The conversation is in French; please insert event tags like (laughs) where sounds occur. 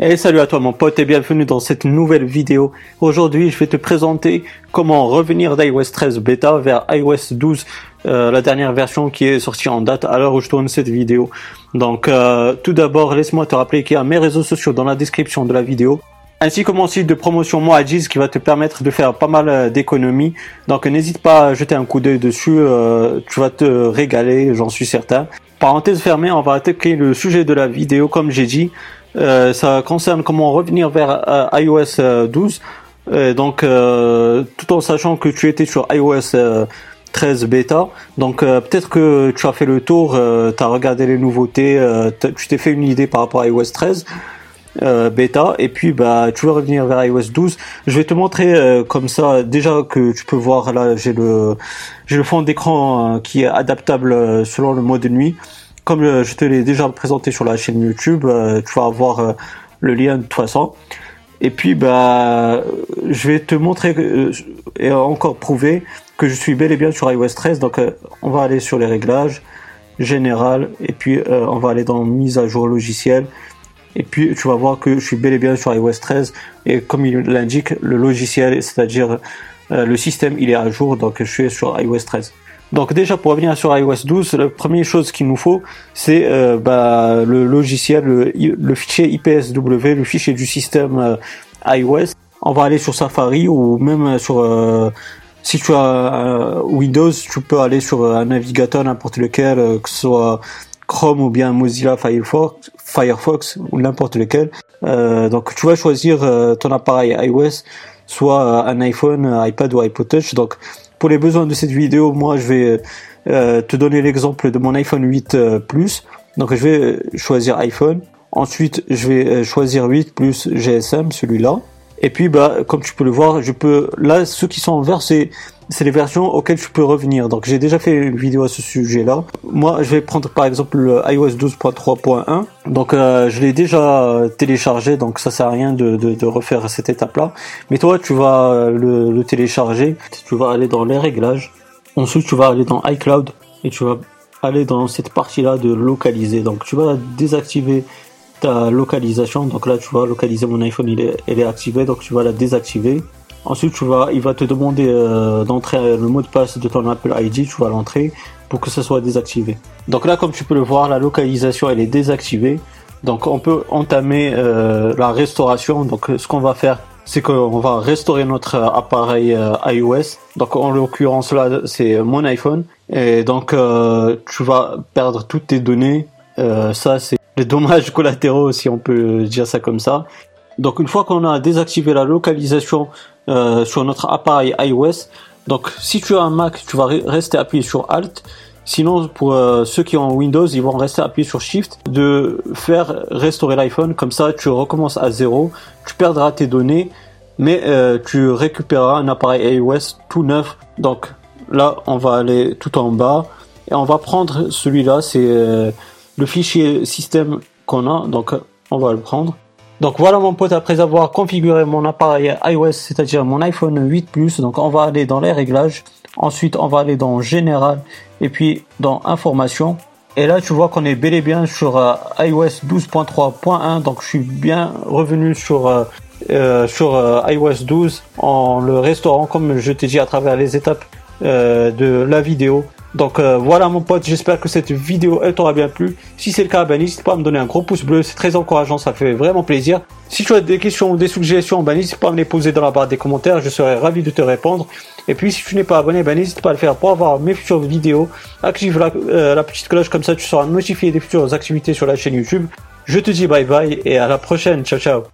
Et salut à toi mon pote et bienvenue dans cette nouvelle vidéo. Aujourd'hui je vais te présenter comment revenir d'iOS 13 bêta vers iOS 12, euh, la dernière version qui est sortie en date à l'heure où je tourne cette vidéo. Donc euh, tout d'abord laisse-moi te rappeler qu'il y a mes réseaux sociaux dans la description de la vidéo. Ainsi que mon site de promotion Moajiz qui va te permettre de faire pas mal euh, d'économies. Donc n'hésite pas à jeter un coup d'œil dessus, tu vas te régaler, j'en suis certain. Parenthèse fermée, on va attaquer le sujet de la vidéo comme j'ai dit. Euh, ça concerne comment revenir vers euh, iOS 12. Euh, donc, tout en sachant que tu étais sur iOS 13 bêta. Donc peut-être que tu as fait le tour, tu as regardé les nouveautés, tu t'es fait une idée par rapport à iOS 13 bêta et puis bah tu veux revenir vers iOS 12. Je vais te montrer comme ça déjà que tu peux voir là j'ai le j'ai le fond d'écran qui est adaptable selon le mode de nuit comme euh, je te l'ai déjà présenté sur la chaîne YouTube, euh, tu vas avoir euh, le lien de toute façon. Et puis, bah, je vais te montrer et encore prouver que je suis bel et bien sur iOS 13. Donc, on va aller sur les réglages général et puis on va aller dans mise à jour logiciel. Et puis, tu vas voir que je suis bel et bien sur iOS 13. Et comme il l'indique, le logiciel, c'est-à-dire le système, il est à jour. Donc, je suis sur iOS 13. Donc déjà pour revenir sur iOS 12, la première chose qu'il nous faut, c'est euh, bah, le logiciel, le, fichier IPSW, le fichier du système euh, iOS. On va aller sur Safari ou même sur euh, si tu as Windows, tu peux aller sur un navigateur n'importe lequel, que ce soit Chrome ou bien Mozilla Firefox, Firefox ou n'importe lequel. donc tu vas choisir ton appareil iOS, soit un iPhone, iPad ou iPod Touch. Donc pour les besoins de cette vidéo, moi je vais euh, te donner l'exemple de mon iPhone 8 euh, Plus. Donc je vais choisir iPhone. Ensuite, je vais euh, choisir 8 plus GSM, celui-là. Et puis, bah, comme tu peux le voir, je peux. Là, ceux qui sont en vert, c'est c'est les versions auxquelles je peux revenir. Donc, j'ai déjà fait une vidéo à ce sujet-là. Moi, je vais prendre par exemple le iOS 12.3.1. Donc, je l'ai déjà téléchargé, donc ça sert à rien de, de, refaire cette étape-là. Mais toi, tu vas le, le télécharger. Tu vas aller dans les réglages. Ensuite, tu vas aller dans iCloud et tu vas aller dans cette partie-là de localiser. Donc, tu vas désactiver ta localisation. Donc là, tu vas localiser mon iPhone, il est, elle est activée, donc tu vas la désactiver. Ensuite, tu vas, il va te demander euh, d'entrer le mot de passe de ton Apple ID, tu vas l'entrer pour que ça soit désactivé. Donc là, comme tu peux le voir, la localisation, elle est désactivée. Donc on peut entamer euh, la restauration. Donc ce qu'on va faire, c'est qu'on va restaurer notre appareil euh, iOS. Donc en l'occurrence là, c'est mon iPhone. Et donc tu vas perdre toutes tes données. ça, c'est les dommages (laughs) collatéraux, si on peut dire ça comme ça. Donc une fois qu'on a désactivé la localisation euh, sur notre appareil iOS, donc si tu as un Mac, tu vas rester appuyé sur Alt. Sinon, pour euh, ceux qui ont Windows, ils vont rester appuyés sur Shift, de faire restaurer l'iPhone. Comme ça, tu recommences à zéro, tu perdras tes données, mais euh, tu récupéreras un appareil iOS tout neuf. Donc là, on va aller tout en bas et on va prendre celui-là. C'est le fichier système qu'on a, donc on va le prendre. Donc voilà mon pote, après avoir configuré mon appareil iOS, c'est-à-dire mon iPhone 8 Plus, donc on va aller dans les réglages, ensuite on va aller dans Général, et puis dans Information. Et là tu vois qu'on est bel et bien sur euh, iOS 12.3.1, donc je suis bien revenu sur, euh, euh, sur iOS 12 en le restaurant comme je t'ai dit à travers les étapes de la vidéo. Donc euh, voilà mon pote, j'espère que cette vidéo elle t'aura bien plu. Si c'est le cas, ben, n'hésite pas à me donner un gros pouce bleu, c'est très encourageant, ça fait vraiment plaisir. Si tu as des questions ou des suggestions, ben, n'hésite pas à me les poser dans la barre des commentaires, je serai ravi de te répondre. Et puis si tu n'es pas abonné, ben, n'hésite pas à le faire pour avoir mes futures vidéos. Active la, euh, la petite cloche, comme ça tu seras notifié des futures activités sur la chaîne YouTube. Je te dis bye bye et à la prochaine, ciao ciao